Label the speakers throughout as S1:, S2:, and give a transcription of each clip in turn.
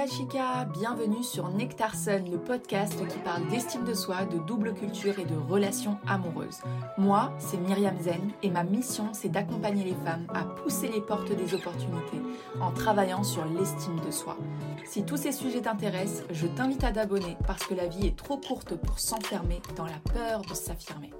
S1: la chica, bienvenue sur Nectarson, le podcast qui parle d'estime de soi, de double culture et de relations amoureuses. Moi, c'est Myriam Zen et ma mission, c'est d'accompagner les femmes à pousser les portes des opportunités en travaillant sur l'estime de soi. Si tous ces sujets t'intéressent, je t'invite à t'abonner parce que la vie est trop courte pour s'enfermer dans la peur de s'affirmer.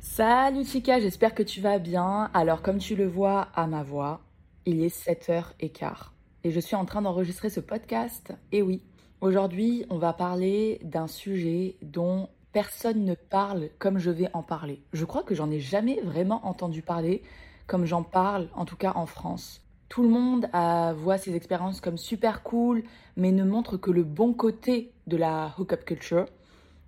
S1: Salut chica, j'espère que tu vas bien. Alors comme tu le vois à ma voix, il est 7h15 et je suis en train d'enregistrer ce podcast. Et oui, aujourd'hui, on va parler d'un sujet dont personne ne parle comme je vais en parler. Je crois que j'en ai jamais vraiment entendu parler comme j'en parle, en tout cas en France. Tout le monde voit ces expériences comme super cool, mais ne montre que le bon côté de la hookup culture.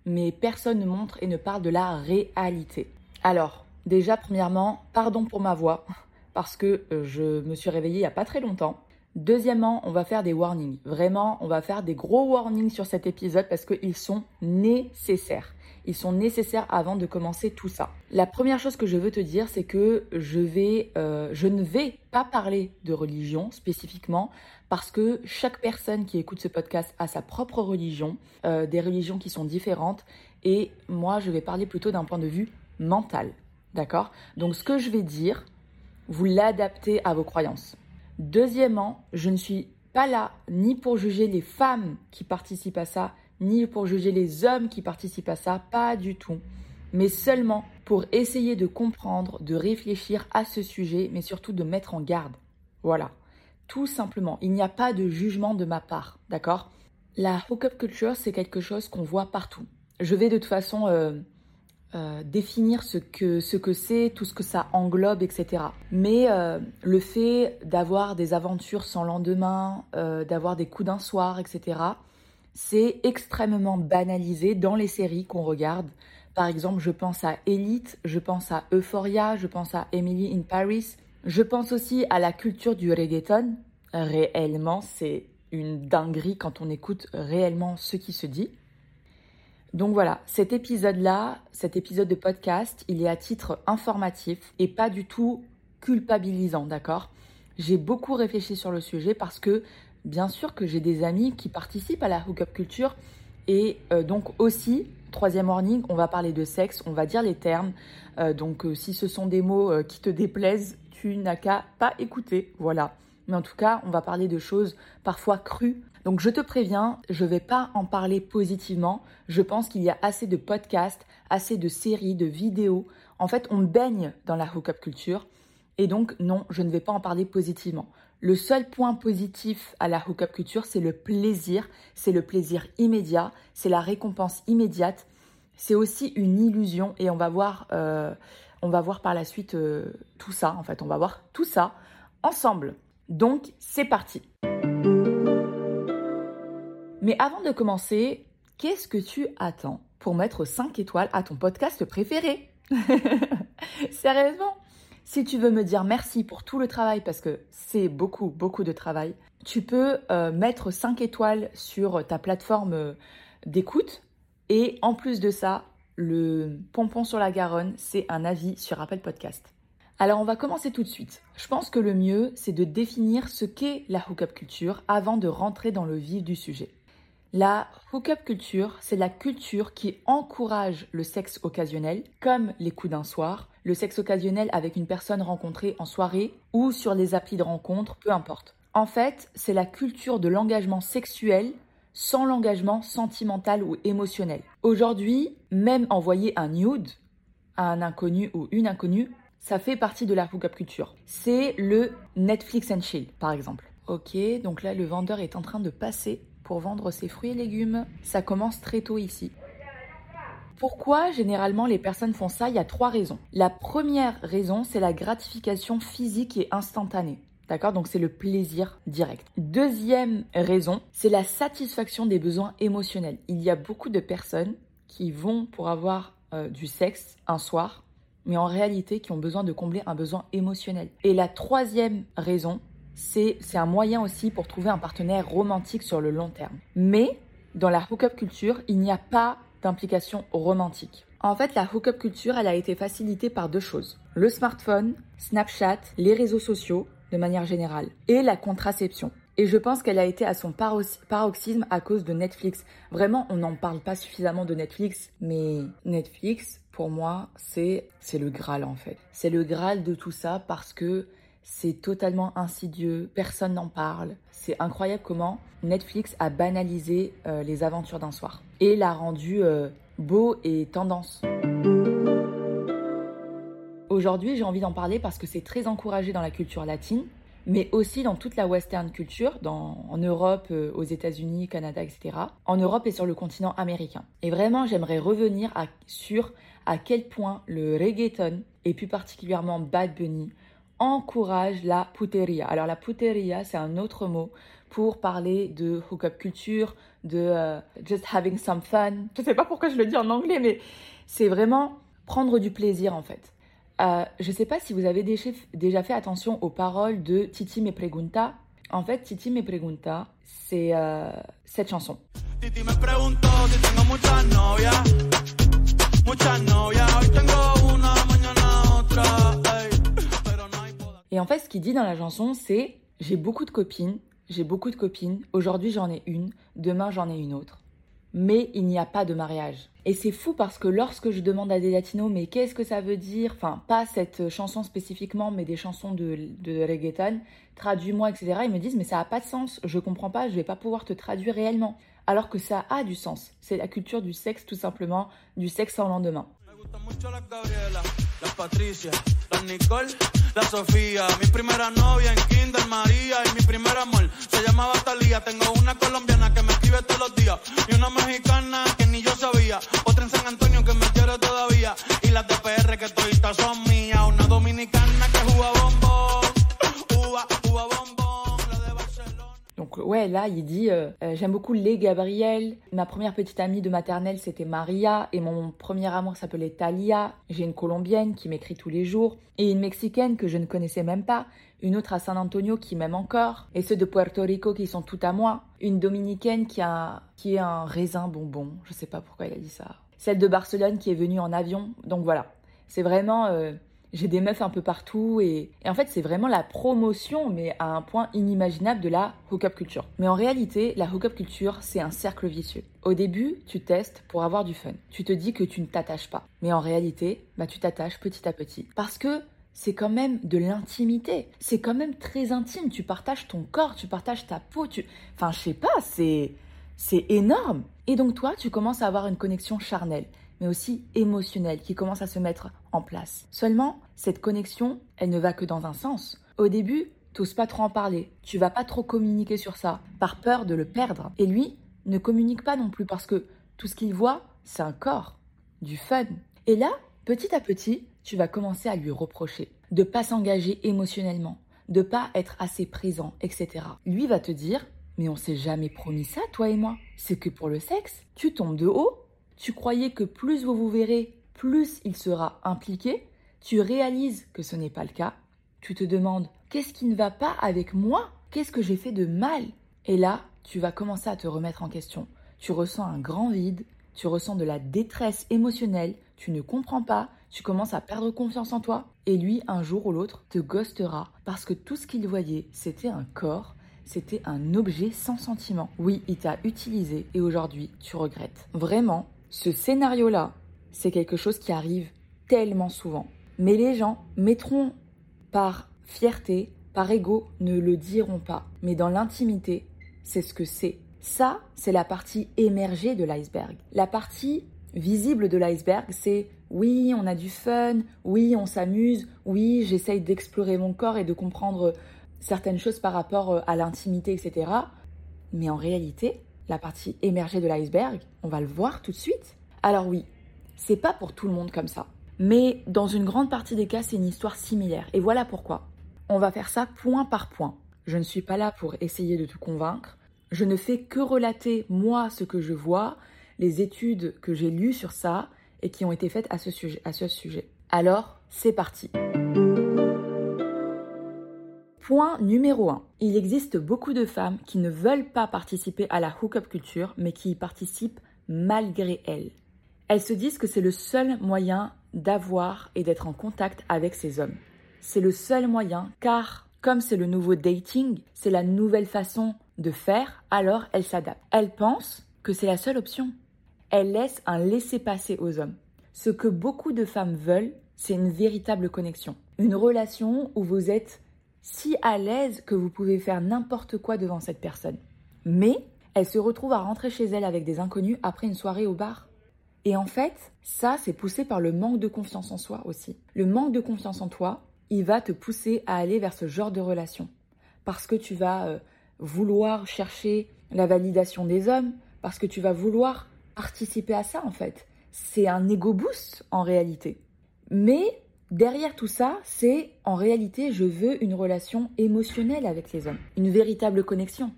S1: Mais personne ne montre et ne parle de la réalité. Alors, déjà, premièrement, pardon pour ma voix, parce que euh, je me suis réveillée il n'y a pas très longtemps. Deuxièmement, on va faire des warnings. Vraiment, on va faire des gros warnings sur cet épisode parce qu'ils sont nécessaires. Ils sont nécessaires avant de commencer tout ça. La première chose que je veux te dire, c'est que je vais, euh, je ne vais pas parler de religion spécifiquement parce que chaque personne qui écoute ce podcast a sa propre religion, euh, des religions qui sont différentes, et moi, je vais parler plutôt d'un point de vue mental. D'accord? Donc, ce que je vais dire, vous l'adaptez à vos croyances. Deuxièmement, je ne suis pas là ni pour juger les femmes qui participent à ça, ni pour juger les hommes qui participent à ça, pas du tout. Mais seulement pour essayer de comprendre, de réfléchir à ce sujet, mais surtout de mettre en garde. Voilà. Tout simplement. Il n'y a pas de jugement de ma part, d'accord? La hookup culture, c'est quelque chose qu'on voit partout. Je vais de toute façon euh, euh, définir ce que ce que c'est, tout ce que ça englobe, etc. Mais euh, le fait d'avoir des aventures sans lendemain, euh, d'avoir des coups d'un soir, etc. C'est extrêmement banalisé dans les séries qu'on regarde. Par exemple, je pense à Elite, je pense à Euphoria, je pense à Emily in Paris. Je pense aussi à la culture du reggaeton. Réellement, c'est une dinguerie quand on écoute réellement ce qui se dit. Donc voilà, cet épisode-là, cet épisode de podcast, il est à titre informatif et pas du tout culpabilisant, d'accord? J'ai beaucoup réfléchi sur le sujet parce que bien sûr que j'ai des amis qui participent à la hookup culture et euh, donc aussi, troisième warning, on va parler de sexe, on va dire les termes. Euh, donc euh, si ce sont des mots qui te déplaisent, tu n'as qu'à pas écouter, voilà. Mais en tout cas, on va parler de choses parfois crues donc je te préviens, je ne vais pas en parler positivement. Je pense qu'il y a assez de podcasts, assez de séries, de vidéos. En fait, on baigne dans la hookup culture. Et donc non, je ne vais pas en parler positivement. Le seul point positif à la hookup culture, c'est le plaisir, c'est le plaisir immédiat, c'est la récompense immédiate. C'est aussi une illusion et on va voir, euh, on va voir par la suite euh, tout ça. En fait, on va voir tout ça ensemble. Donc c'est parti. Mais avant de commencer, qu'est-ce que tu attends pour mettre 5 étoiles à ton podcast préféré? Sérieusement Si tu veux me dire merci pour tout le travail, parce que c'est beaucoup, beaucoup de travail, tu peux euh, mettre 5 étoiles sur ta plateforme euh, d'écoute. Et en plus de ça, le pompon sur la Garonne, c'est un avis sur Apple Podcast. Alors on va commencer tout de suite. Je pense que le mieux, c'est de définir ce qu'est la hookup culture avant de rentrer dans le vif du sujet. La hookup culture, c'est la culture qui encourage le sexe occasionnel, comme les coups d'un soir, le sexe occasionnel avec une personne rencontrée en soirée ou sur les applis de rencontre, peu importe. En fait, c'est la culture de l'engagement sexuel sans l'engagement sentimental ou émotionnel. Aujourd'hui, même envoyer un nude à un inconnu ou une inconnue, ça fait partie de la hookup culture. C'est le Netflix and chill, par exemple. Ok, donc là, le vendeur est en train de passer pour vendre ses fruits et légumes. Ça commence très tôt ici. Pourquoi généralement les personnes font ça? Il y a trois raisons. La première raison, c'est la gratification physique et instantanée. D'accord? Donc c'est le plaisir direct. Deuxième raison, c'est la satisfaction des besoins émotionnels. Il y a beaucoup de personnes qui vont pour avoir euh, du sexe un soir, mais en réalité qui ont besoin de combler un besoin émotionnel. Et la troisième raison, c'est un moyen aussi pour trouver un partenaire romantique sur le long terme. Mais dans la hookup culture, il n'y a pas d'implication romantique. En fait, la hookup culture, elle a été facilitée par deux choses. Le smartphone, Snapchat, les réseaux sociaux, de manière générale, et la contraception. Et je pense qu'elle a été à son paroxysme à cause de Netflix. Vraiment, on n'en parle pas suffisamment de Netflix, mais Netflix, pour moi, c'est c'est le Graal en fait. C'est le Graal de tout ça parce que c'est totalement insidieux, personne n'en parle. C'est incroyable comment Netflix a banalisé euh, les aventures d'un soir et l'a rendu euh, beau et tendance. Aujourd'hui, j'ai envie d'en parler parce que c'est très encouragé dans la culture latine, mais aussi dans toute la western culture, en Europe, euh, aux États-Unis, Canada, etc. En Europe et sur le continent américain. Et vraiment, j'aimerais revenir sur à quel point le reggaeton, et plus particulièrement Bad Bunny, encourage la puteria. Alors la puteria, c'est un autre mot pour parler de hookup culture, de euh, just having some fun. Je ne sais pas pourquoi je le dis en anglais, mais c'est vraiment prendre du plaisir en fait. Euh, je ne sais pas si vous avez déjà fait attention aux paroles de Titi me pregunta. En fait, Titi me pregunta, c'est euh, cette chanson. Titi me Et en fait, ce qu'il dit dans la chanson, c'est j'ai beaucoup de copines, j'ai beaucoup de copines, aujourd'hui j'en ai une, demain j'en ai une autre. Mais il n'y a pas de mariage. Et c'est fou parce que lorsque je demande à des latinos, mais qu'est-ce que ça veut dire? Enfin, pas cette chanson spécifiquement, mais des chansons de, reggaeton, traduis-moi, etc. Ils me disent, mais ça n'a pas de sens, je comprends pas, je vais pas pouvoir te traduire réellement. Alors que ça a du sens. C'est la culture du sexe, tout simplement, du sexe sans lendemain. Sofía. Mi primera novia en Kinder María y mi primer amor se llamaba Talía. Tengo una colombiana que me escribe todos los días y una mexicana que ni yo sabía. Otra en San Antonio que me quiere todavía y las de PR que todavía son mías. Una dominicana que juega bombo, uva, uva la Barcelona. Donc ouais, là il dit euh, euh, j'aime beaucoup les Gabriel. Ma première petite amie de maternelle c'était Maria. Et mon premier amour s'appelait Talia. J'ai une colombienne qui m'écrit tous les jours. Et une mexicaine que je ne connaissais même pas, une autre à San Antonio qui m'aime encore, et ceux de Puerto Rico qui sont tout à moi, une dominicaine qui a qui est un raisin bonbon, je sais pas pourquoi il a dit ça, celle de Barcelone qui est venue en avion, donc voilà, c'est vraiment euh, j'ai des meufs un peu partout et, et en fait c'est vraiment la promotion mais à un point inimaginable de la hookup culture. Mais en réalité la hookup culture c'est un cercle vicieux. Au début tu testes pour avoir du fun. Tu te dis que tu ne t'attaches pas. Mais en réalité bah tu t'attaches petit à petit. Parce que c'est quand même de l'intimité. C'est quand même très intime. Tu partages ton corps, tu partages ta peau. Tu... Enfin je sais pas, c'est... C'est énorme. Et donc toi, tu commences à avoir une connexion charnelle mais aussi émotionnelle qui commence à se mettre en place. Seulement, cette connexion, elle ne va que dans un sens. Au début, t'oses pas trop en parler, tu vas pas trop communiquer sur ça, par peur de le perdre. Et lui ne communique pas non plus parce que tout ce qu'il voit, c'est un corps, du fun. Et là, petit à petit, tu vas commencer à lui reprocher de pas s'engager émotionnellement, de pas être assez présent, etc. Lui va te dire, mais on s'est jamais promis ça, toi et moi. C'est que pour le sexe, tu tombes de haut tu croyais que plus vous vous verrez, plus il sera impliqué, tu réalises que ce n'est pas le cas, tu te demandes qu'est-ce qui ne va pas avec moi? Qu'est-ce que j'ai fait de mal? Et là, tu vas commencer à te remettre en question. Tu ressens un grand vide, tu ressens de la détresse émotionnelle, tu ne comprends pas, tu commences à perdre confiance en toi, et lui, un jour ou l'autre, te ghostera parce que tout ce qu'il voyait, c'était un corps, c'était un objet sans sentiment. Oui, il t'a utilisé et aujourd'hui, tu regrettes. Vraiment, ce scénario-là, c'est quelque chose qui arrive tellement souvent. Mais les gens mettront par fierté, par ego, ne le diront pas. Mais dans l'intimité, c'est ce que c'est. Ça, c'est la partie émergée de l'iceberg. La partie visible de l'iceberg, c'est oui, on a du fun, oui, on s'amuse, oui, j'essaye d'explorer mon corps et de comprendre certaines choses par rapport euh, à l'intimité, etc. Mais en réalité, la partie émergée de l'iceberg, on va le voir tout de suite. Alors oui, c'est pas pour tout le monde comme ça. Mais dans une grande partie des cas, c'est une histoire similaire. Et voilà pourquoi. On va faire ça point par point. Je ne suis pas là pour essayer de te convaincre. Je ne fais que relater moi ce que je vois, les études que j'ai lues sur ça et qui ont été faites à ce. À ce sujet. Alors, c'est parti. Point numéro 1. Il existe beaucoup de femmes qui ne veulent pas participer à la hookup culture, mais qui y participent malgré elles. Elles se disent que c'est le seul moyen d'avoir et d'être en contact avec ces hommes. C'est le seul moyen car comme c'est le nouveau dating, c'est la nouvelle façon de faire, alors elle s'adapte. Elle pense que c'est la seule option. Elle laisse un laisser-passer aux hommes. Ce que beaucoup de femmes veulent, c'est une véritable connexion. Une relation où vous êtes si à l'aise que vous pouvez faire n'importe quoi devant cette personne. Mais elle se retrouve à rentrer chez elle avec des inconnus après une soirée au bar. Et en fait, ça, c'est poussé par le manque de confiance en soi aussi. Le manque de confiance en toi, il va te pousser à aller vers ce genre de relation. Parce que tu vas euh, vouloir chercher la validation des hommes, parce que tu vas vouloir participer à ça en fait. C'est un ego boost en réalité. Mais derrière tout ça, c'est en réalité, je veux une relation émotionnelle avec les hommes, une véritable connexion.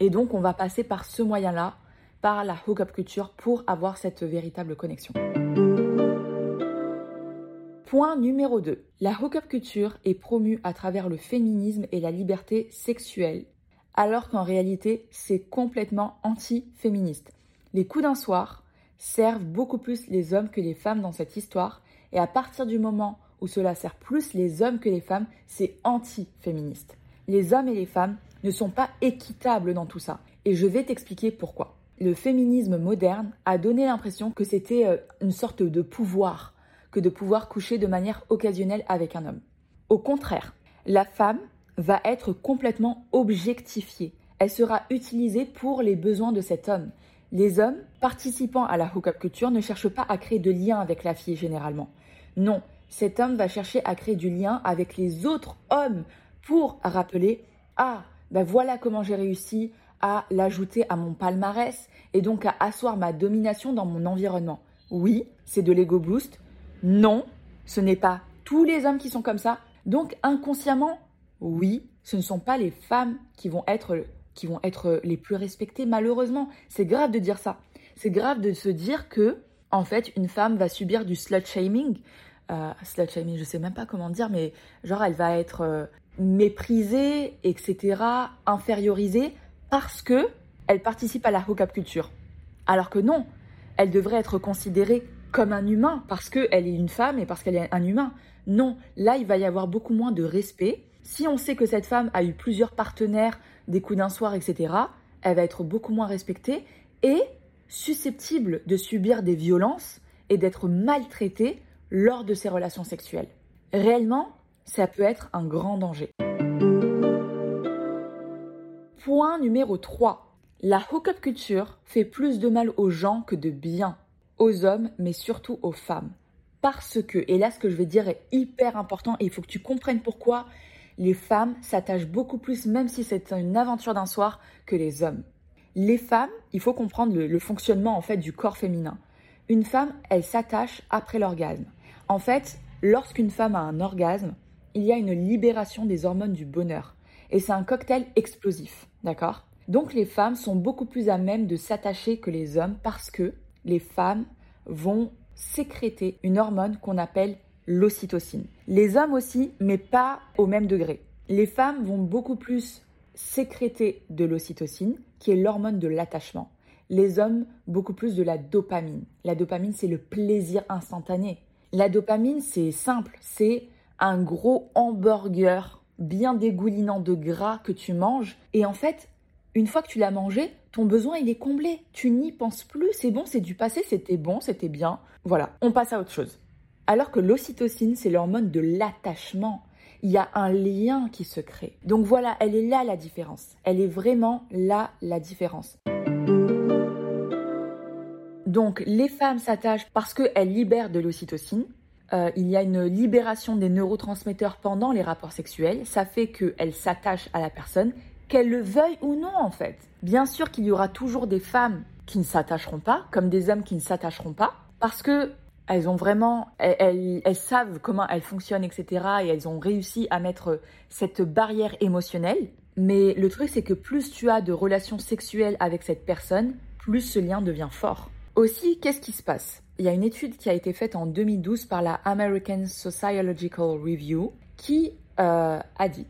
S1: Et donc, on va passer par ce moyen-là, par la hookup culture, pour avoir cette véritable connexion. Point numéro 2. La hookup culture est promue à travers le féminisme et la liberté sexuelle, alors qu'en réalité, c'est complètement anti-féministe. Les coups d'un soir servent beaucoup plus les hommes que les femmes dans cette histoire, et à partir du moment où cela sert plus les hommes que les femmes, c'est anti-féministe. Les hommes et les femmes ne sont pas équitables dans tout ça, et je vais t'expliquer pourquoi. Le féminisme moderne a donné l'impression que c'était euh, une sorte de pouvoir, que de pouvoir coucher de manière occasionnelle avec un homme. Au contraire, la femme va être complètement objectifiée. Elle sera utilisée pour les besoins de cet homme. Les hommes participant à la hookup culture ne cherchent pas à créer de lien avec la fille généralement. Non, cet homme va chercher à créer du lien avec les autres hommes pour rappeler Ah, ben voilà comment j'ai réussi à l'ajouter à mon palmarès et donc à asseoir ma domination dans mon environnement. Oui, c'est de l'ego boost, non, ce n'est pas tous les hommes qui sont comme ça. Donc inconsciemment, oui, ce ne sont pas les femmes qui vont être qui vont être les plus respectées malheureusement. C'est grave de dire ça. C'est grave de se dire que en fait une femme va subir du slut shaming. Euh, slut je sais même pas comment dire, mais genre elle va être euh, méprisée, etc., infériorisée parce que elle participe à la hookup culture. Alors que non, elle devrait être considérée comme un humain parce qu'elle est une femme et parce qu'elle est un humain. Non, là, il va y avoir beaucoup moins de respect. Si on sait que cette femme a eu plusieurs partenaires, des coups d'un soir, etc., elle va être beaucoup moins respectée et susceptible de subir des violences et d'être maltraitée lors de ses relations sexuelles. Réellement, ça peut être un grand danger. Point numéro 3. La hookup culture fait plus de mal aux gens que de bien aux hommes, mais surtout aux femmes. Parce que, et là ce que je vais dire est hyper important et il faut que tu comprennes pourquoi les femmes s'attachent beaucoup plus, même si c'est une aventure d'un soir, que les hommes. Les femmes, il faut comprendre le, fonctionnement en fait du corps féminin. Une femme, elle s'attache après l'orgasme. En fait, lorsqu'une femme a un orgasme, il y a une libération des hormones du bonheur. Et c'est un cocktail explosif, d'accord? Donc les femmes sont beaucoup plus à même de s'attacher que les hommes parce que les femmes vont sécréter une hormone qu'on appelle l'ocytocine. Les hommes aussi, mais pas au même degré. Les femmes vont beaucoup plus sécréter de l'ocytocine, qui est l'hormone de l'attachement. Les hommes, beaucoup plus de la dopamine. La dopamine, c'est le plaisir instantané. La dopamine, c'est simple, c'est un gros hamburger bien dégoulinant de gras que tu manges. Et en fait, une fois que tu l'as mangé, ton besoin il est comblé. Tu n'y penses plus, c'est bon, c'est du passé, c'était bon, c'était bien. Voilà, on passe à autre chose. Alors que l'ocytocine, c'est l'hormone de l'attachement. Il y a un lien qui se crée. Donc voilà, elle est là la différence. Elle est vraiment là la différence. Donc les femmes s'attachent parce qu'elles libèrent de l'ocytocine. Euh, il y a une libération des neurotransmetteurs pendant les rapports sexuels. Ça fait qu'elles s'attachent à la personne qu'elles le veuillent ou non en fait. Bien sûr qu'il y aura toujours des femmes qui ne s'attacheront pas, comme des hommes qui ne s'attacheront pas, parce que elles ont vraiment, elles, savent comment elles fonctionnent, etc. Et elles ont réussi à mettre cette barrière émotionnelle. Mais le truc, c'est que plus tu as de relations sexuelles avec cette personne, plus ce lien devient fort. Aussi, qu'est-ce qui se passe? Il y a une étude qui a été faite en 2012 par la American Sociological Review qui euh, a dit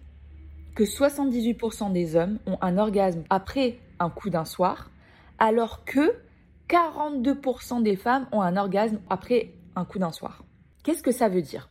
S1: que 78% des hommes ont un orgasme après un coup d'un soir, alors que 42% des femmes ont un orgasme après un coup d'un soir. Qu'est-ce que ça veut dire?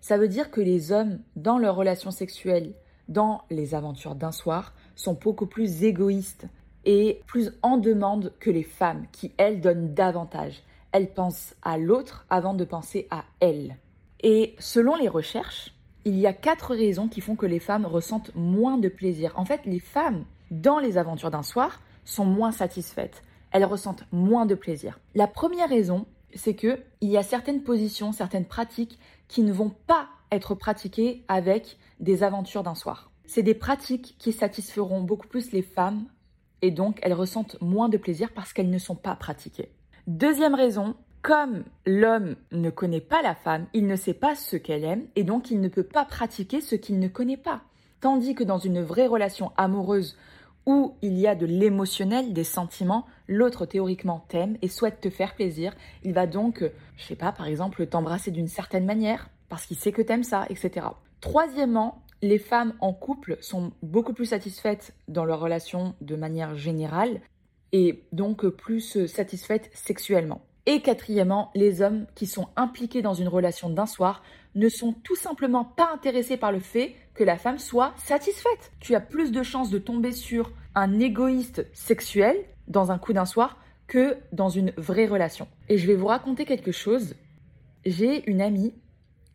S1: Ça veut dire que les hommes, dans leur relation sexuelle, dans les aventures d'un soir sont beaucoup plus égoïstes et plus en demande que les femmes qui, elles, donnent davantage. Elles pensent à l'autre avant de penser à elles. Et selon les recherches, il y a quatre raisons qui font que les femmes ressentent moins de plaisir. En fait, les femmes, dans les aventures d'un soir, sont moins satisfaites. Elles ressentent moins de plaisir. La première raison, c'est que il y a certaines positions, certaines pratiques qui ne vont pas être pratiquées avec des aventures d'un soir. C'est des pratiques qui satisferont beaucoup plus les femmes et donc elles ressentent moins de plaisir parce qu'elles ne sont pas pratiquées. Deuxième raison, comme l'homme ne connaît pas la femme, il ne sait pas ce qu'elle aime et donc il ne peut pas pratiquer ce qu'il ne connaît pas. Tandis que dans une vraie relation amoureuse où il y a de l'émotionnel, des sentiments, l'autre théoriquement t'aime et souhaite te faire plaisir, il va donc, je sais pas, par exemple, t'embrasser d'une certaine manière parce qu'il sait que t'aimes ça, etc. Troisièmement, les femmes en couple sont beaucoup plus satisfaites dans leur relation de manière générale et donc plus satisfaites sexuellement. Et quatrièmement, les hommes qui sont impliqués dans une relation d'un soir ne sont tout simplement pas intéressés par le fait que la femme soit satisfaite. Tu as plus de chances de tomber sur un égoïste sexuel dans un coup d'un soir que dans une vraie relation. Et je vais vous raconter quelque chose. J'ai une amie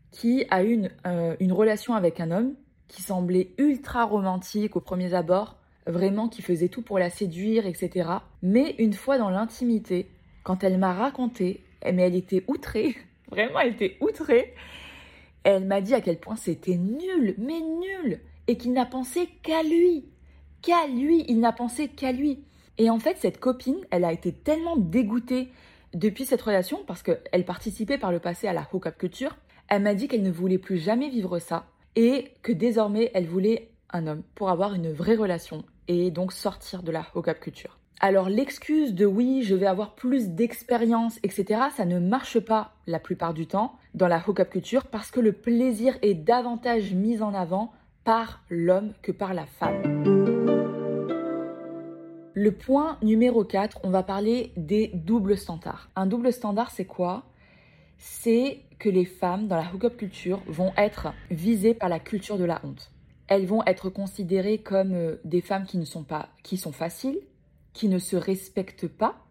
S1: qui a euh, une relation avec un homme qui semblait ultra romantique au premier abord, vraiment qui faisait tout pour la séduire, etc. Mais une fois dans l'intimité, quand elle m'a raconté, eh, mais elle était outrée, vraiment elle était outrée, elle m'a dit à quel point c'était nul, mais nul, et qu'il n'a pensé qu'à lui, qu'à lui, il n'a pensé qu'à lui. Et en fait, cette copine, elle a été tellement dégoûtée depuis cette relation, parce qu'elle participait par le passé à la hookup culture, elle m'a dit qu'elle ne voulait plus jamais vivre ça, et que désormais, elle voulait un homme pour avoir une vraie relation, et donc sortir de la hookup culture. Alors l'excuse de oui, je vais avoir plus d'expérience, etc., ça ne marche pas la plupart du temps dans la hookup culture parce que le plaisir est davantage mis en avant par l'homme que par la femme. Le point numéro 4, on va parler des doubles standards. Un double standard, c'est quoi? C'est que les femmes dans la hookup culture vont être visées par la culture de la honte. Elles vont être considérées comme euh, des femmes qui ne sont pas qui sont faciles, qui ne se respectent pas,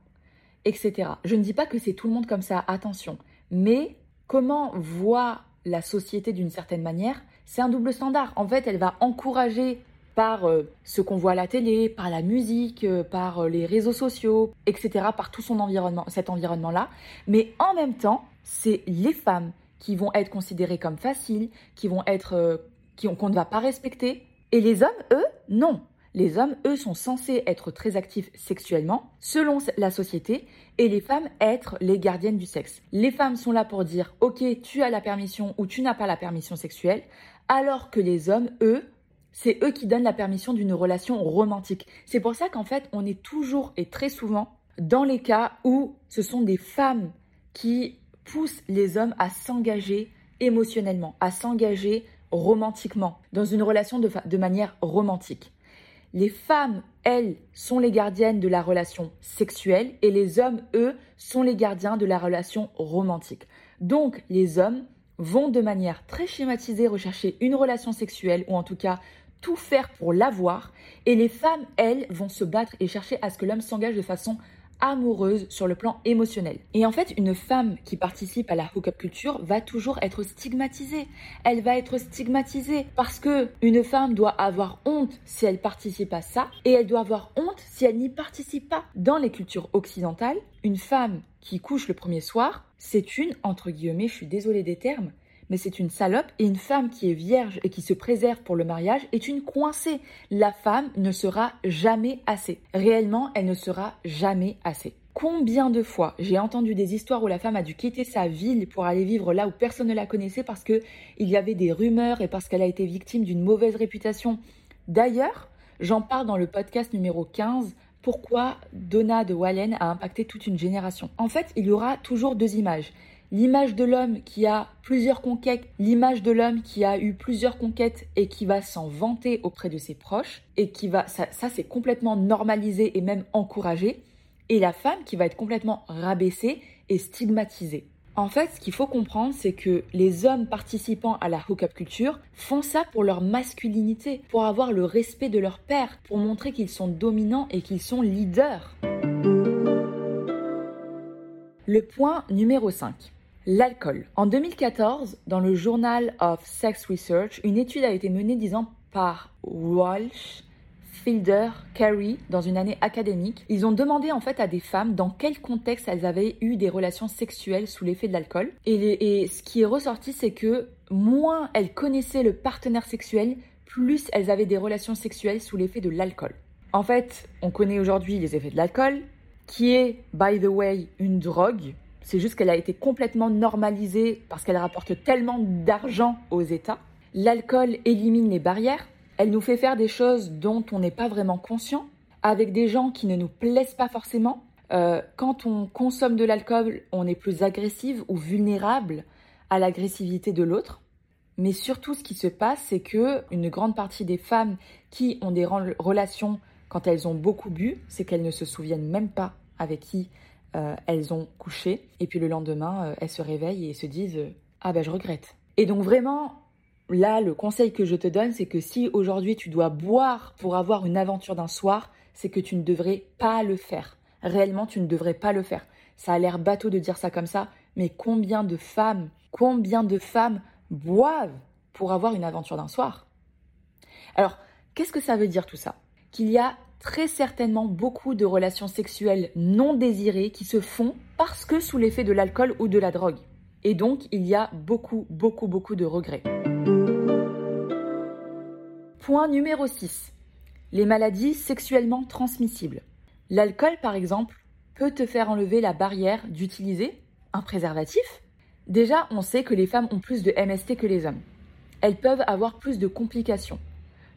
S1: etc. Je ne dis pas que c'est tout le monde comme ça, attention. Mais comment voit la société d'une certaine manière, c'est un double standard. En fait, elle va encourager par euh, ce qu'on voit à la télé, par la musique, euh, par euh, les réseaux sociaux, etc., par tout son environnement, cet environnement-là. Mais en même temps, c'est les femmes qui vont être considérées comme faciles, qui vont être, qu'on ne va pas respecter. Et les hommes, eux, non. Les hommes, eux, sont censés être très actifs sexuellement, selon la société, et les femmes être les gardiennes du sexe. Les femmes sont là pour dire, ok, tu as la permission ou tu n'as pas la permission sexuelle, alors que les hommes, eux, c'est eux qui donnent la permission d'une relation romantique. C'est pour ça qu'en fait, on est toujours et très souvent dans les cas où ce sont des femmes qui poussent les hommes à s'engager émotionnellement, à s'engager romantiquement, dans une relation de, de manière romantique. Les femmes, elles, sont les gardiennes de la relation sexuelle et les hommes, eux, sont les gardiens de la relation romantique. Donc, les hommes vont de manière très schématisée rechercher une relation sexuelle ou en tout cas tout faire pour l'avoir et les femmes, elles, vont se battre et chercher à ce que l'homme s'engage de façon amoureuse sur le plan émotionnel. Et en fait, une femme qui participe à la hookup culture va toujours être stigmatisée. Elle va être stigmatisée parce que une femme doit avoir honte si elle participe à ça et elle doit avoir honte si elle n'y participe pas. Dans les cultures occidentales, une femme qui couche le premier soir, c'est une, entre guillemets, je suis désolée des termes, mais c'est une salope et une femme qui est vierge et qui se préserve pour le mariage est une coincée. La femme ne sera jamais assez. Réellement, elle ne sera jamais assez. Combien de fois j'ai entendu des histoires où la femme a dû quitter sa ville pour aller vivre là où personne ne la connaissait parce que il y avait des rumeurs et parce qu'elle a été victime d'une mauvaise réputation. D'ailleurs, j'en parle dans le podcast numéro 15 pourquoi Donna de Wallen a impacté toute une génération. En fait, il y aura toujours deux images l'image de l'homme qui a plusieurs conquêtes, l'image de l'homme qui a eu plusieurs conquêtes et qui va s'en vanter auprès de ses proches et qui va ça, c'est complètement normalisé et même encouragé et la femme qui va être complètement rabaissée et stigmatisée. En fait, ce qu'il faut comprendre, c'est que les hommes participant à la hookup culture font ça pour leur masculinité, pour avoir le respect de leur père, pour montrer qu'ils sont dominants et qu'ils sont leaders. Le point numéro 5. L'alcool. En 2014, dans le Journal of Sex Research, une étude a été menée disant par Walsh, Fielder, Carey dans une année académique. Ils ont demandé en fait à des femmes dans quel contexte elles avaient eu des relations sexuelles sous l'effet de l'alcool. Et, ce qui est ressorti, c'est que moins elles connaissaient le partenaire sexuel, plus elles avaient des relations sexuelles sous l'effet de l'alcool. En fait, on connaît aujourd'hui les effets de l'alcool, qui est, by the way, une drogue. C'est juste qu'elle a été complètement normalisée parce qu'elle rapporte tellement d'argent aux États. L'alcool élimine les barrières, elle nous fait faire des choses dont on n'est pas vraiment conscient, avec des gens qui ne nous plaisent pas forcément. Euh, quand on consomme de l'alcool, on est plus agressive ou vulnérable à l'agressivité de l'autre. Mais surtout, ce qui se passe, c'est que une grande partie des femmes qui ont des relations quand elles ont beaucoup bu, c'est qu'elles ne se souviennent même pas avec qui euh, elles ont couché. Et puis le lendemain, euh, elles se réveillent et se disent Ah ben je regrette. Et donc vraiment, Là, le conseil que je te donne, c'est que si aujourd'hui tu dois boire pour avoir une aventure d'un soir, c'est que tu ne devrais pas le faire. Réellement, tu ne devrais pas le faire. Ça a l'air bateau de dire ça comme ça, mais combien de femmes, combien de femmes boivent pour avoir une aventure d'un soir? Alors, qu'est-ce que ça veut dire tout ça? Qu'il y a très certainement beaucoup de relations sexuelles non désirées qui se font parce que sous l'effet de l'alcool ou de la drogue. Et donc, il y a beaucoup, beaucoup, beaucoup de regrets. Point numéro 6. Les maladies sexuellement transmissibles. L'alcool, par exemple, peut te faire enlever la barrière d'utiliser un préservatif. Déjà, on sait que les femmes ont plus de MST que les hommes. Elles peuvent avoir plus de complications.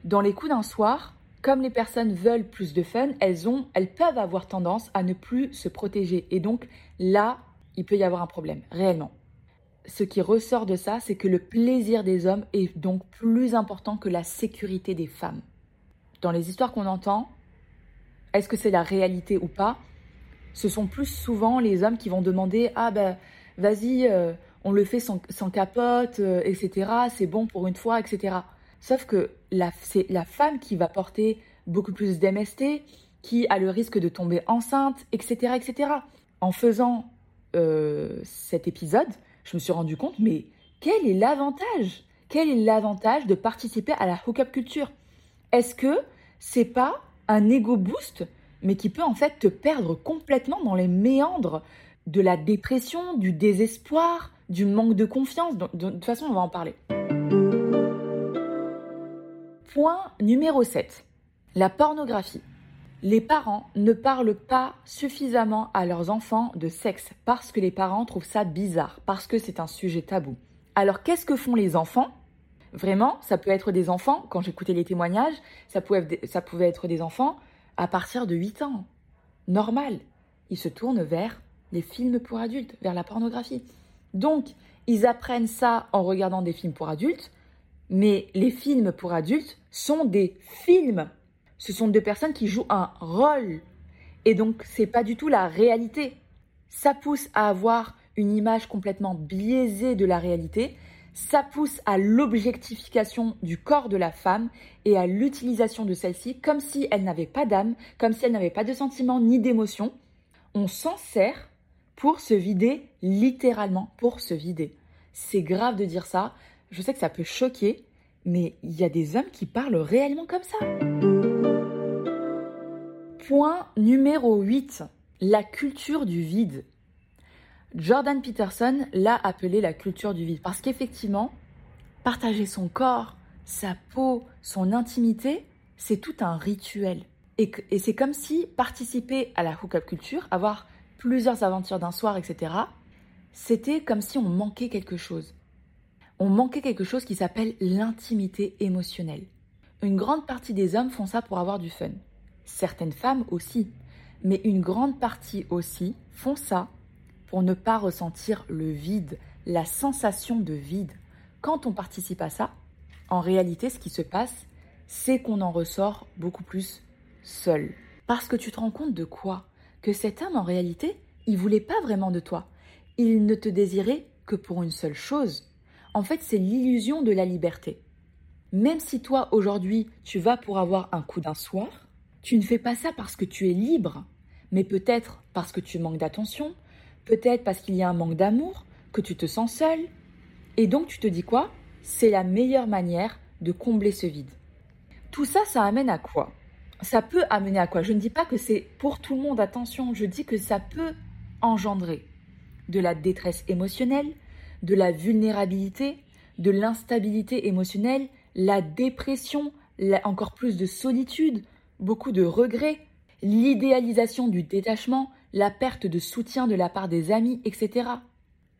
S1: Dans les coups d'un soir, comme les personnes veulent plus de fun, elles, ont, elles peuvent avoir tendance à ne plus se protéger. Et donc là, il peut y avoir un problème, réellement ce qui ressort de ça, c'est que le plaisir des hommes est donc plus important que la sécurité des femmes. Dans les histoires qu'on entend, est-ce que c'est la réalité ou pas Ce sont plus souvent les hommes qui vont demander Ah ben, vas-y, euh, on le fait sans, capote, euh, etc. C'est bon pour une fois, etc. Sauf que c'est la femme qui va porter beaucoup plus d'MST, qui a le risque de tomber enceinte, etc. etc. En faisant euh, cet épisode, je me suis rendu compte, mais quel est l'avantage Quel est l'avantage de participer à la hookup culture? Est-ce que c'est pas un ego boost, mais qui peut en fait te perdre complètement dans les méandres de la dépression, du désespoir, du manque de confiance? De, de toute façon, on va en parler. Point numéro 7. La pornographie les parents ne parlent pas suffisamment à leurs enfants de sexe parce que les parents trouvent ça bizarre, parce que c'est un sujet tabou. Alors qu'est-ce que font les enfants? Vraiment, ça peut être des enfants, quand j'écoutais les témoignages, ça pouvait, être des enfants à partir de 8 ans. Normal. Ils se tournent vers les films pour adultes, vers la pornographie. Donc, ils apprennent ça en regardant des films pour adultes, mais les films pour adultes sont des films ce sont deux personnes qui jouent un rôle. Et donc, c'est pas du tout la réalité. Ça pousse à avoir une image complètement biaisée de la réalité. Ça pousse à l'objectification du corps de la femme et à l'utilisation de celle-ci comme si elle n'avait pas d'âme, comme si elle n'avait pas de sentiments ni d'émotions. On s'en sert pour se vider, littéralement pour se vider. C'est grave de dire ça. Je sais que ça peut choquer, mais il y a des hommes qui parlent réellement comme ça. Point numéro 8, la culture du vide. Jordan Peterson l'a appelé la culture du vide parce qu'effectivement, partager son corps, sa peau, son intimité, c'est tout un rituel. Et, et c'est comme si participer à la hookup culture, avoir plusieurs aventures d'un soir, etc., c'était comme si on manquait quelque chose. On manquait quelque chose qui s'appelle l'intimité émotionnelle. Une grande partie des hommes font ça pour avoir du fun. Certaines femmes aussi. Mais une grande partie aussi font ça pour ne pas ressentir le vide, la sensation de vide. Quand on participe à ça, en réalité, ce qui se passe, c'est qu'on en ressort beaucoup plus seul. Parce que tu te rends compte de quoi? Que cet homme, en réalité, il voulait pas vraiment de toi. il ne te désirait que pour une seule chose. En fait, c'est l'illusion de la liberté. Même si toi, aujourd'hui, tu vas pour avoir un coup d'un soir, tu ne fais pas ça parce que tu es libre, mais peut-être parce que tu manques d'attention, peut-être parce qu'il y a un manque d'amour, que tu te sens seul. Et donc tu te dis quoi? C'est la meilleure manière de combler ce vide. Tout ça, ça amène à quoi? Ça peut amener à quoi? Je ne dis pas que c'est pour tout le monde, attention, je dis que ça peut engendrer de la détresse émotionnelle, de la vulnérabilité, de l'instabilité émotionnelle, la dépression, encore plus de solitude, beaucoup de regrets, l'idéalisation du détachement, la perte de soutien de la part des amis, etc.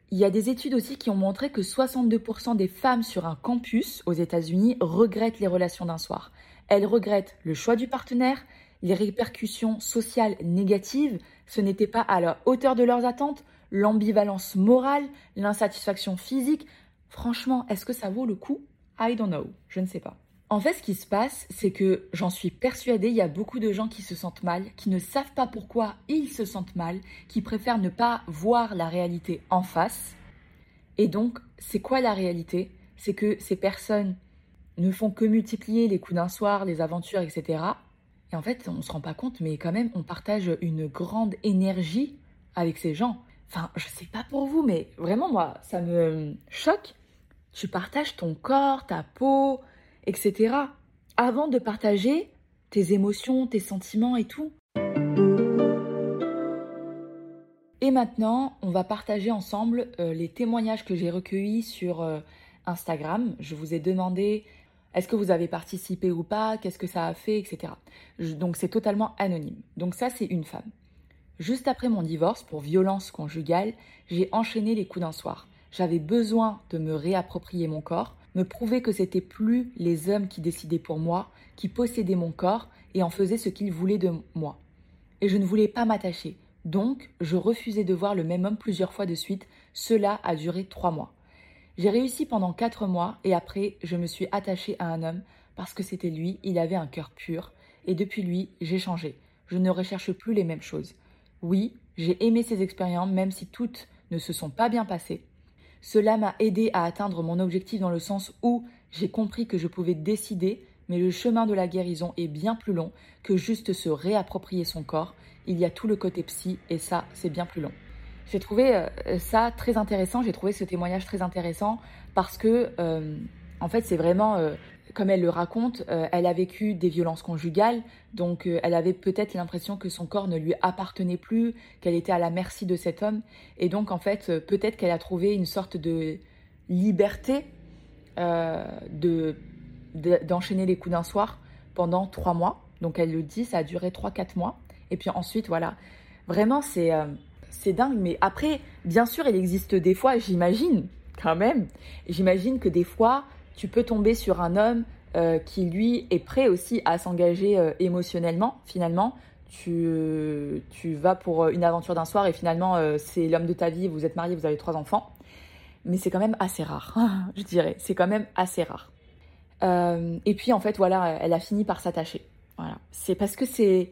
S1: Il y a des études aussi qui ont montré que 62% des femmes sur un campus aux États-Unis regrettent les relations d'un soir. Elles regrettent le choix du partenaire, les répercussions sociales négatives, ce n'était pas à la hauteur de leurs attentes, l'ambivalence morale, l'insatisfaction physique. Franchement, est-ce que ça vaut le coup? I don't know, je ne sais pas. En fait, ce qui se passe, c'est que j'en suis persuadée, il y a beaucoup de gens qui se sentent mal, qui ne savent pas pourquoi ils se sentent mal, qui préfèrent ne pas voir la réalité en face. Et donc, c'est quoi la réalité? C'est que ces personnes ne font que multiplier les coups d'un soir, les aventures, etc. Et en fait, on ne se rend pas compte, mais quand même, on partage une grande énergie avec ces gens. Enfin, je sais pas pour vous, mais vraiment, moi, ça me choque. Tu partages ton corps, ta peau, etc. Avant de partager tes émotions, tes sentiments et tout. Et maintenant, on va partager ensemble euh, les témoignages que j'ai recueillis sur euh, Instagram. Je vous ai demandé est-ce que vous avez participé ou pas, qu'est-ce que ça a fait, etc. donc c'est totalement anonyme. Donc ça, c'est une femme. Juste après mon divorce pour violence conjugale, j'ai enchaîné les coups d'un soir. J'avais besoin de me réapproprier mon corps, me prouver que c'était plus les hommes qui décidaient pour moi, qui possédaient mon corps et en faisaient ce qu'ils voulaient de moi. Et je ne voulais pas m'attacher. Donc, je refusais de voir le même homme plusieurs fois de suite. Cela a duré trois mois. J'ai réussi pendant quatre mois et après, je me suis attachée à un homme parce que c'était lui, il avait un cœur pur. Et depuis lui, j'ai changé. Je ne recherche plus les mêmes choses. Oui, j'ai aimé ces expériences, même si toutes ne se sont pas bien passées. Cela m'a aidé à atteindre mon objectif dans le sens où j'ai compris que je pouvais décider, mais le chemin de la guérison est bien plus long que juste se réapproprier son corps. Il y a tout le côté psy et ça, c'est bien plus long. J'ai trouvé euh, ça très intéressant, j'ai trouvé ce témoignage très intéressant parce que, euh, en fait, c'est vraiment euh, comme elle le raconte, euh, elle a vécu des violences conjugales, donc euh, elle avait peut-être l'impression que son corps ne lui appartenait plus, qu'elle était à la merci de cet homme, et donc en fait, euh, peut-être qu'elle a trouvé une sorte de liberté de, d'enchaîner les coups d'un soir pendant trois mois. Donc elle le dit, ça a duré trois, quatre mois, et puis ensuite, voilà, vraiment c'est c'est dingue, mais après, bien sûr, il existe des fois, j'imagine, quand même, j'imagine que des fois, tu peux tomber sur un homme euh, qui, lui, est prêt aussi à s'engager euh, émotionnellement, finalement. Tu, tu, vas pour une aventure d'un soir et finalement, euh, c'est l'homme de ta vie, vous êtes mariés, vous avez trois enfants. Mais c'est quand même assez rare, je dirais. C'est quand même assez rare. et puis, en fait, voilà, elle a fini par s'attacher. Voilà. C'est parce que c'est,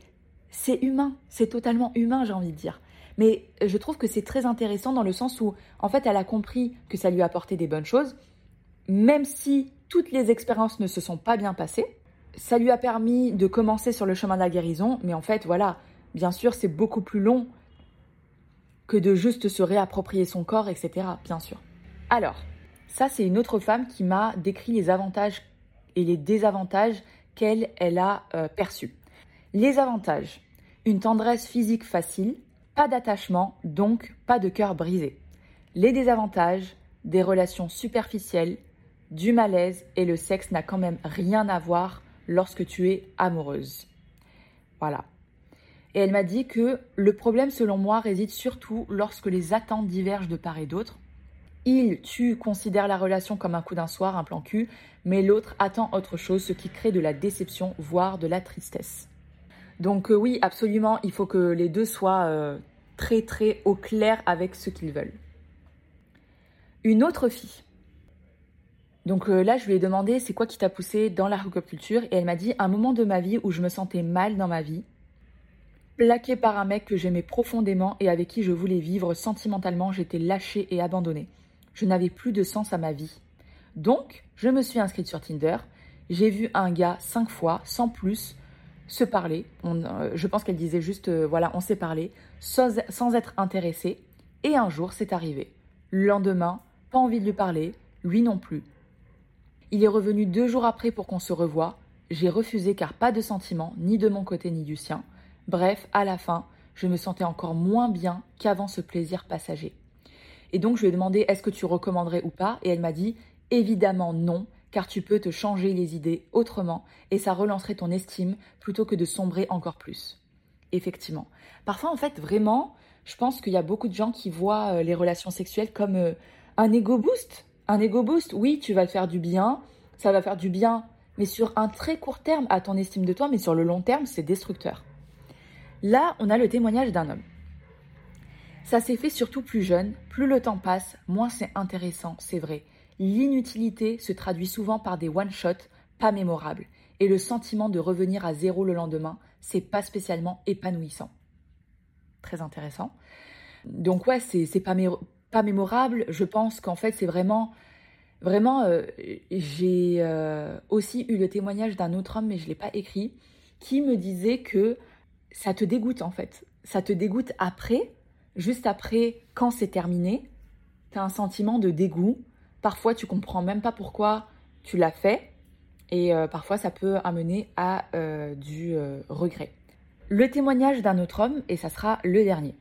S1: c'est humain. C'est totalement humain, j'ai envie de dire. Mais je trouve que c'est très intéressant dans le sens où, en fait, elle a compris que ça lui apportait des bonnes choses même si toutes les expériences ne se sont pas bien passées, ça lui a permis de commencer sur le chemin de la guérison, mais en fait, voilà, bien sûr, c'est beaucoup plus long que de juste se réapproprier son corps, etc., bien sûr. Alors, ça, c'est une autre femme qui m'a décrit les avantages et les désavantages qu'elle elle a euh, perçus. Les avantages, une tendresse physique facile, pas d'attachement, donc pas de cœur brisé. Les désavantages, des relations superficielles, du malaise et le sexe n'a quand même rien à voir lorsque tu es amoureuse. Voilà. Et elle m'a dit que le problème, selon moi, réside surtout lorsque les attentes divergent de part et d'autre. Il, tu considères la relation comme un coup d'un soir, un plan cul, mais l'autre attend autre chose, ce qui crée de la déception, voire de la tristesse. Donc euh, oui, absolument, il faut que les deux soient euh, très très au clair avec ce qu'ils veulent. Une autre fille donc euh, là, je lui ai demandé c'est quoi qui t'a poussé dans la culture et elle m'a dit un moment de ma vie où je me sentais mal dans ma vie, Plaquée par un mec que j'aimais profondément et avec qui je voulais vivre sentimentalement, j'étais lâchée et abandonnée. Je n'avais plus de sens à ma vie. Donc, je me suis inscrite sur Tinder. J'ai vu un gars cinq fois, sans plus, se parler. Euh, je pense qu'elle disait juste, euh, voilà, on s'est parlé, sans, sans être intéressé. Et un jour, c'est arrivé. Le lendemain, pas envie de lui parler, lui non plus. Il est revenu deux jours après pour qu'on se revoie. J'ai refusé car pas de sentiment, ni de mon côté ni du sien. Bref, à la fin, je me sentais encore moins bien qu'avant ce plaisir passager. Et donc je lui ai demandé est-ce que tu recommanderais ou pas? Et elle m'a dit évidemment non, car tu peux te changer les idées autrement et ça relancerait ton estime plutôt que de sombrer encore plus. Effectivement. Parfois en fait vraiment, je pense qu'il y a beaucoup de gens qui voient euh, les relations sexuelles comme euh, un ego boost. Un ego boost, oui, tu vas te faire du bien, ça va faire du bien, mais sur un très court terme à ton estime de toi, mais sur le long terme, c'est destructeur. Là, on a le témoignage d'un homme. Ça s'est fait surtout plus jeune, plus le temps passe, moins c'est intéressant, c'est vrai. L'inutilité se traduit souvent par des one-shots pas mémorables, et le sentiment de revenir à zéro le lendemain, c'est pas spécialement épanouissant. Très intéressant. Donc ouais, c'est pas, pas mémorable. Je pense qu'en fait, c'est vraiment Vraiment, euh, j'ai euh, aussi eu le témoignage d'un autre homme, mais je l'ai pas écrit, qui me disait que ça te dégoûte en fait. Ça te dégoûte après, juste après, quand c'est terminé, tu as un sentiment de dégoût. Parfois, tu comprends même pas pourquoi tu l'as fait. Et euh, parfois, ça peut amener à du regret. Le témoignage d'un autre homme, et ça sera le dernier.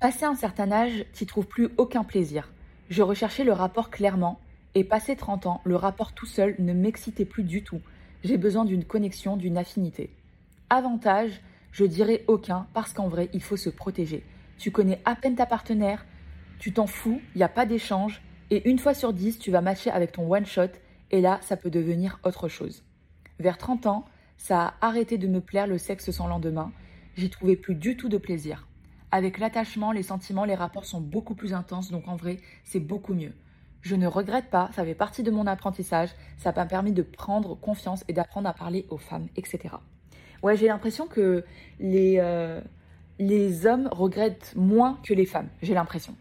S1: Passé un certain âge, tu trouves plus aucun plaisir. Je recherchais le rapport clairement, et passé 30 ans, le rapport tout seul ne m'excitait plus du tout. J'ai besoin d'une connexion, d'une affinité. Avantage, je dirais aucun, parce qu'en vrai, il faut se protéger. Tu connais à peine ta partenaire, tu t'en fous, il n'y a pas d'échange, et une fois sur dix, tu vas matcher avec ton one-shot, et là, ça peut devenir autre chose. Vers 30 ans, ça a arrêté de me plaire le sexe sans lendemain, j'y trouvais plus du tout de plaisir. Avec l'attachement, les sentiments, les rapports sont beaucoup plus intenses, donc en vrai, c'est beaucoup mieux. Je ne regrette pas, ça fait partie de mon apprentissage, ça m'a permis de prendre confiance et d'apprendre à parler aux femmes, etc. Ouais, j'ai l'impression que les, euh, les hommes regrettent moins que les femmes, j'ai l'impression.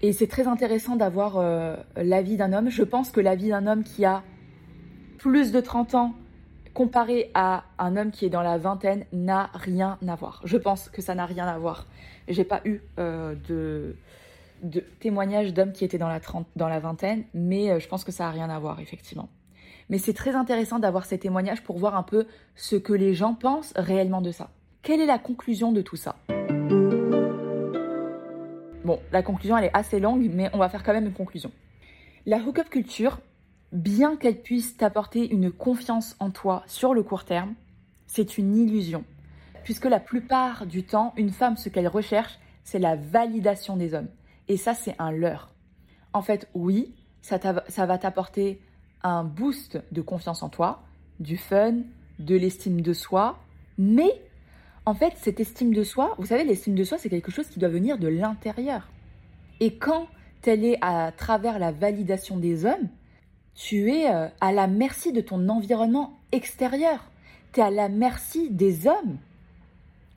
S1: Et c'est très intéressant d'avoir euh, l'avis d'un homme. Je pense que l'avis d'un homme qui a plus de 30 ans comparé à un homme qui est dans la vingtaine n'a rien à voir. Je pense que ça n'a rien à voir. J'ai pas eu euh, de, témoignages d'hommes qui étaient dans la, dans la vingtaine, mais je pense que ça n'a rien à voir, effectivement. Mais c'est très intéressant d'avoir ces témoignages pour voir un peu ce que les gens pensent réellement de ça. Quelle est la conclusion de tout ça? Bon, la conclusion elle est assez longue, mais on va faire quand même une conclusion. La hookup culture, bien qu'elle puisse t'apporter une confiance en toi sur le court terme, c'est une illusion. Puisque la plupart du temps, une femme, ce qu'elle recherche, c'est la validation des hommes. Et ça, c'est un leurre. En fait, oui, ça, va t'apporter un boost de confiance en toi, du fun, de l'estime de soi, mais en fait, cette estime de soi, vous savez, l'estime de soi, c'est quelque chose qui doit venir de l'intérieur. Et quand elle est à travers la validation des hommes, tu es euh, à la merci de ton environnement extérieur. Tu es à la merci des hommes.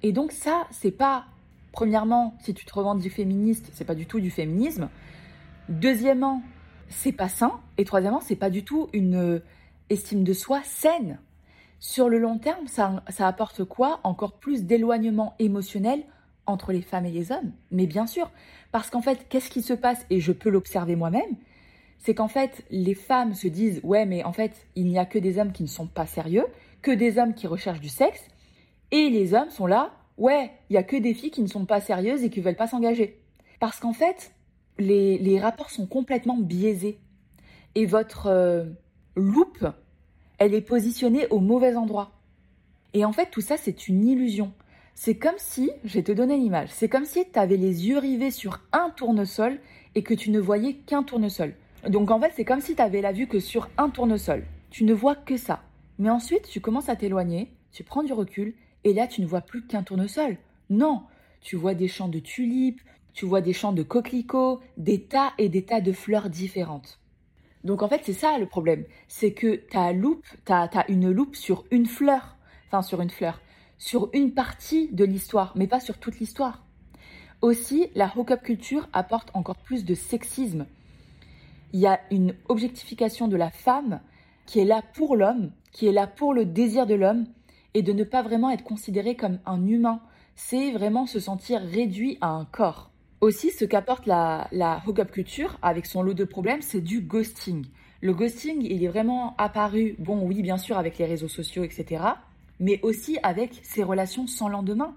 S1: Et donc ça, c'est pas premièrement, si tu te revendiques féministe, c'est pas du tout du féminisme. Deuxièmement, c'est pas sain. Et troisièmement, c'est pas du tout une euh, estime de soi saine. Sur le long terme, ça, ça apporte quoi? Encore plus d'éloignement émotionnel entre les femmes et les hommes. Mais bien sûr, parce qu'en fait, qu'est-ce qui se passe? Et je peux l'observer moi-même. C'est qu'en fait, les femmes se disent ouais, mais en fait, il n'y a que des hommes qui ne sont pas sérieux, que des hommes qui recherchent du sexe, et les hommes sont là ouais, il y a que des filles qui ne sont pas sérieuses et qui veulent pas s'engager. Parce qu'en fait, les, rapports sont complètement biaisés. Et votre euh, loupe, elle est positionnée au mauvais endroit. Et en fait, tout ça, c'est une illusion. C'est comme si, je vais te donner l'image, c'est comme si tu avais les yeux rivés sur un tournesol et que tu ne voyais qu'un tournesol. Donc en fait, c'est comme si tu avais la vue que sur un tournesol. Tu ne vois que ça. Mais ensuite, tu commences à t'éloigner, tu prends du recul, et là, tu ne vois plus qu'un tournesol. Non, tu vois des champs de tulipes, tu vois des champs de coquelicots, des tas et des tas de fleurs différentes. Donc en fait, c'est ça le problème. C'est que ta loupe, tu as, une loupe sur une fleur. Enfin, sur une fleur. sur une partie de l'histoire, mais pas sur toute l'histoire. Aussi, la hookup culture apporte encore plus de sexisme. Il y a une objectification de la femme qui est là pour l'homme, qui est là pour le désir de l'homme, et de ne pas vraiment être considéré comme un humain. C'est vraiment se sentir réduit à un corps. Aussi, ce qu'apporte la, la hookup culture, avec son lot de problèmes, c'est du ghosting. Le ghosting, il est vraiment apparu, bon oui, bien sûr, avec les réseaux sociaux, etc., mais aussi avec ses relations sans lendemain.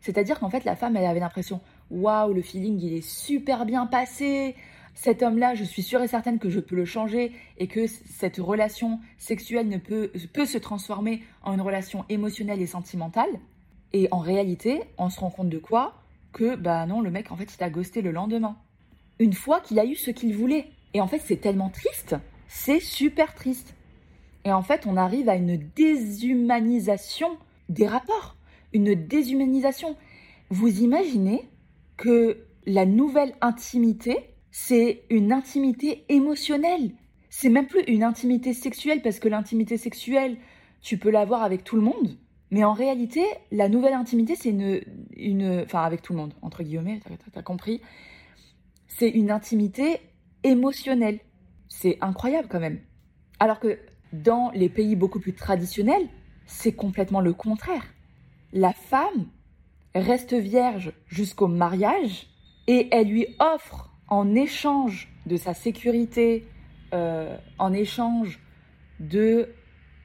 S1: C'est-à-dire qu'en fait, la femme, elle avait l'impression, waouh, le feeling, il est super bien passé. Cet homme-là, je suis sûre et certaine que je peux le changer et que cette relation sexuelle ne peut, peut se transformer en une relation émotionnelle et sentimentale. Et en réalité, on se rend compte de quoi? Que, bah non, le mec, en fait, il a ghosté le lendemain. Une fois qu'il a eu ce qu'il voulait. Et en fait, c'est tellement triste. C'est super triste. Et en fait, on arrive à une déshumanisation des rapports. Une déshumanisation. Vous imaginez que la nouvelle intimité, c'est une intimité émotionnelle. C'est même plus une intimité sexuelle parce que l'intimité sexuelle, tu peux l'avoir avec tout le monde. Mais en réalité, la nouvelle intimité, c'est une. Enfin, avec tout le monde, entre guillemets, t'as as compris. C'est une intimité émotionnelle. C'est incroyable quand même. Alors que dans les pays beaucoup plus traditionnels, c'est complètement le contraire. La femme reste vierge jusqu'au mariage et elle lui offre en échange de sa sécurité, euh, en échange de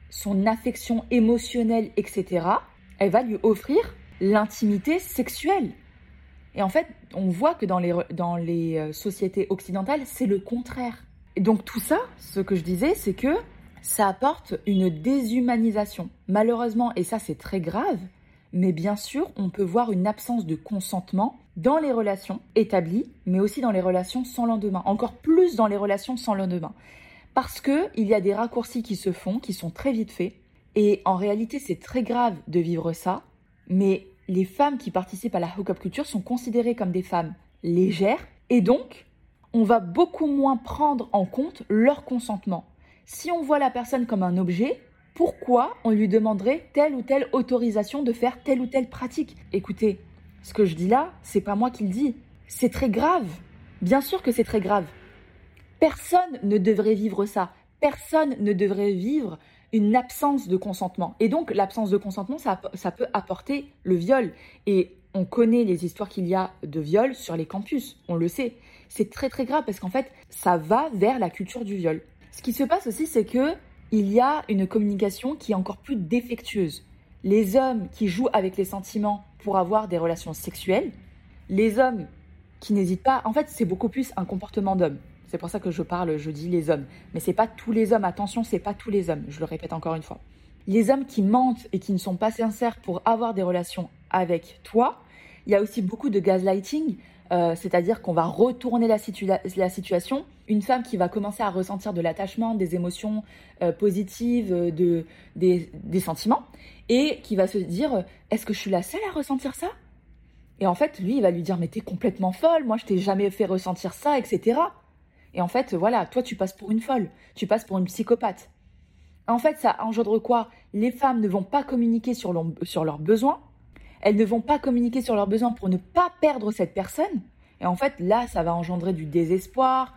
S1: son affection émotionnelle, etc., elle va lui offrir l'intimité sexuelle. Et en fait, on voit que dans les, dans les euh, sociétés occidentales, c'est le contraire. Et donc tout ça, ce que je disais, c'est que ça apporte une déshumanisation. Malheureusement, et ça c'est très grave, mais bien sûr, on peut voir une absence de consentement dans les relations établies, mais aussi dans les relations sans lendemain, encore plus dans les relations sans lendemain. Parce qu'il y a des raccourcis qui se font, qui sont très vite faits, et en réalité c'est très grave de vivre ça, mais les femmes qui participent à la hookup culture sont considérées comme des femmes légères, et donc on va beaucoup moins prendre en compte leur consentement. Si on voit la personne comme un objet, pourquoi on lui demanderait telle ou telle autorisation de faire telle ou telle pratique? Écoutez, ce que je dis là, c'est pas moi qui le dis. C'est très grave. Bien sûr que c'est très grave. Personne ne devrait vivre ça. Personne ne devrait vivre une absence de consentement. Et donc, l'absence de consentement, ça, peut apporter le viol. Et on connaît les histoires qu'il y a de viol sur les campus. On le sait. C'est très très grave parce qu'en fait, ça va vers la culture du viol. Ce qui se passe aussi, c'est que il y a une communication qui est encore plus défectueuse. Les hommes qui jouent avec les sentiments pour avoir des relations sexuelles, les hommes qui n'hésitent pas, en fait, c'est beaucoup plus un comportement d'homme. C'est pour ça que je parle, je dis les hommes. Mais c'est pas tous les hommes, attention, c'est pas tous les hommes, je le répète encore une fois. Les hommes qui mentent et qui ne sont pas sincères pour avoir des relations avec toi, il y a aussi beaucoup de gaslighting, euh, c'est-à-dire qu'on va retourner la, situation. Une femme qui va commencer à ressentir de l'attachement, des émotions euh, positives, euh, de, des, sentiments, et qui va se dire est-ce que je suis la seule à ressentir ça? Et en fait, lui, il va lui dire mais t'es complètement folle, moi je t'ai jamais fait ressentir ça, etc. Et en fait, voilà, toi tu passes pour une folle, tu passes pour une psychopathe. En fait, ça engendre quoi? Les femmes ne vont pas communiquer sur, sur leurs besoins, elles ne vont pas communiquer sur leurs besoins pour ne pas perdre cette personne. Et en fait, là, ça va engendrer du désespoir.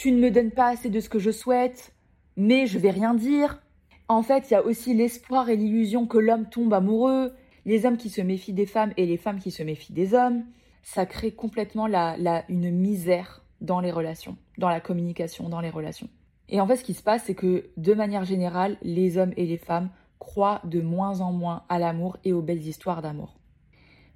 S1: Tu ne me donnes pas assez de ce que je souhaite, mais je vais rien dire. En fait, il y a aussi l'espoir et l'illusion que l'homme tombe amoureux, les hommes qui se méfient des femmes et les femmes qui se méfient des hommes. Ça crée complètement la, une misère dans les relations, dans la communication, dans les relations. Et en fait, ce qui se passe, c'est que de manière générale, les hommes et les femmes croient de moins en moins à l'amour et aux belles histoires d'amour.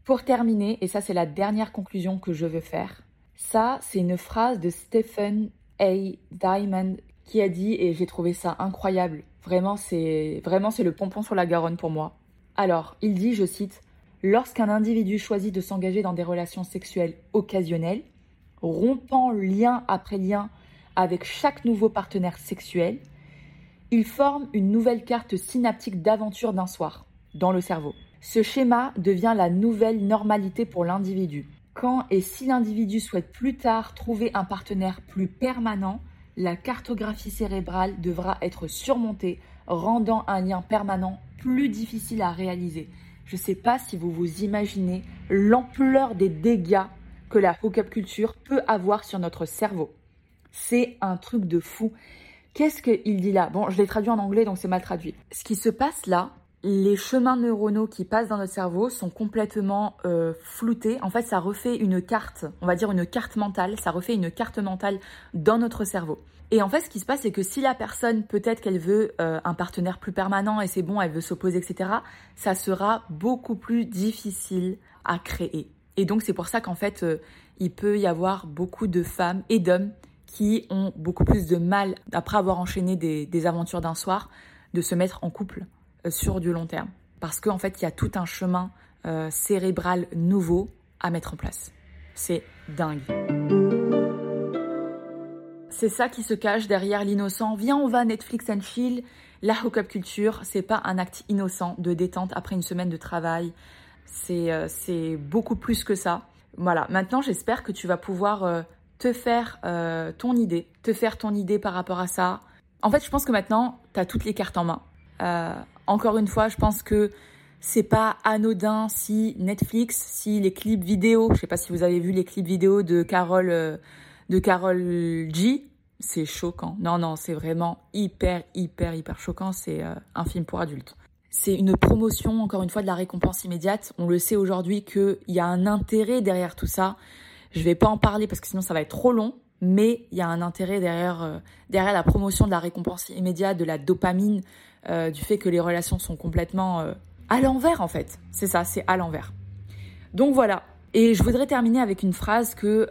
S1: Pour terminer, et ça c'est la dernière conclusion que je veux faire, ça c'est une phrase de Stephen A. Diamond qui a dit, et j'ai trouvé ça incroyable, vraiment c'est vraiment c'est le pompon sur la Garonne pour moi. Alors, il dit, je cite, Lorsqu'un individu choisit de s'engager dans des relations sexuelles occasionnelles, rompant lien après lien avec chaque nouveau partenaire sexuel, il forme une nouvelle carte synaptique d'aventure d'un soir dans le cerveau. Ce schéma devient la nouvelle normalité pour l'individu. Quand et si l'individu souhaite plus tard trouver un partenaire plus permanent, la cartographie cérébrale devra être surmontée, rendant un lien permanent plus difficile à réaliser. Je ne sais pas si vous vous imaginez l'ampleur des dégâts que la hookup culture peut avoir sur notre cerveau. C'est un truc de fou. Qu'est-ce qu'il dit là? Bon, je l'ai traduit en anglais, donc c'est mal traduit. Ce qui se passe là, les chemins neuronaux qui passent dans notre cerveau sont complètement euh, floutés. En fait, ça refait une carte, on va dire une carte mentale, ça refait une carte mentale dans notre cerveau. Et en fait, ce qui se passe, c'est que si la personne, peut-être qu'elle veut euh, un partenaire plus permanent et c'est bon, elle veut s'opposer, etc., ça sera beaucoup plus difficile à créer. Et donc, c'est pour ça qu'en fait, euh, il peut y avoir beaucoup de femmes et d'hommes qui ont beaucoup plus de mal, après avoir enchaîné des, aventures d'un soir, de se mettre en couple sur du long terme. Parce qu'en fait, il y a tout un chemin cérébral nouveau à mettre en place. C'est dingue. C'est ça qui se cache derrière l'innocent. Viens, on va Netflix and chill. La hookup culture, c'est pas un acte innocent de détente après une semaine de travail. C'est euh, beaucoup plus que ça. Voilà. Maintenant, j'espère que tu vas pouvoir euh, te faire euh, ton idée, te faire ton idée par rapport à ça. En fait, je pense que maintenant, tu as toutes les cartes en main. Encore une fois, je pense que c'est pas anodin si Netflix, si les clips vidéo, je sais pas si vous avez vu les clips vidéo de Carole de Carole G, c'est choquant. Non, non, c'est vraiment hyper, hyper, hyper choquant. C'est euh, un film pour adultes. C'est une promotion, encore une fois, de la récompense immédiate. On le sait aujourd'hui qu'il y a un intérêt derrière tout ça. Je vais pas en parler parce que sinon ça va être trop long, mais il y a un intérêt derrière, euh, derrière la promotion de la récompense immédiate, de la dopamine, euh, du fait que les relations sont complètement à l'envers en fait. C'est ça, c'est à l'envers. Donc voilà. Et je voudrais terminer avec une phrase que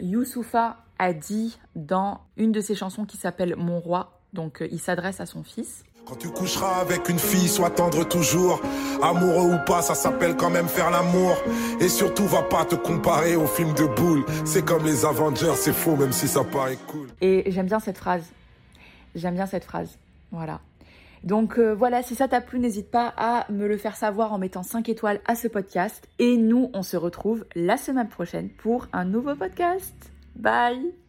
S1: Youssoufa a dit dans une de ses chansons qui s'appelle Mon roi, donc euh, il s'adresse à son fils.
S2: Quand tu coucheras avec une fille, sois tendre toujours. Amoureux ou pas, ça s'appelle quand même faire l'amour. Et surtout, va pas te comparer au film de boule. C'est comme les Avengers, c'est faux, même si ça paraît cool.
S1: Et j'aime bien cette phrase. J'aime bien cette phrase. Voilà. Donc euh, voilà, si ça t'a plu, n'hésite pas à me le faire savoir en mettant 5 étoiles à ce podcast. Et nous, on se retrouve la semaine prochaine pour un nouveau podcast. Bye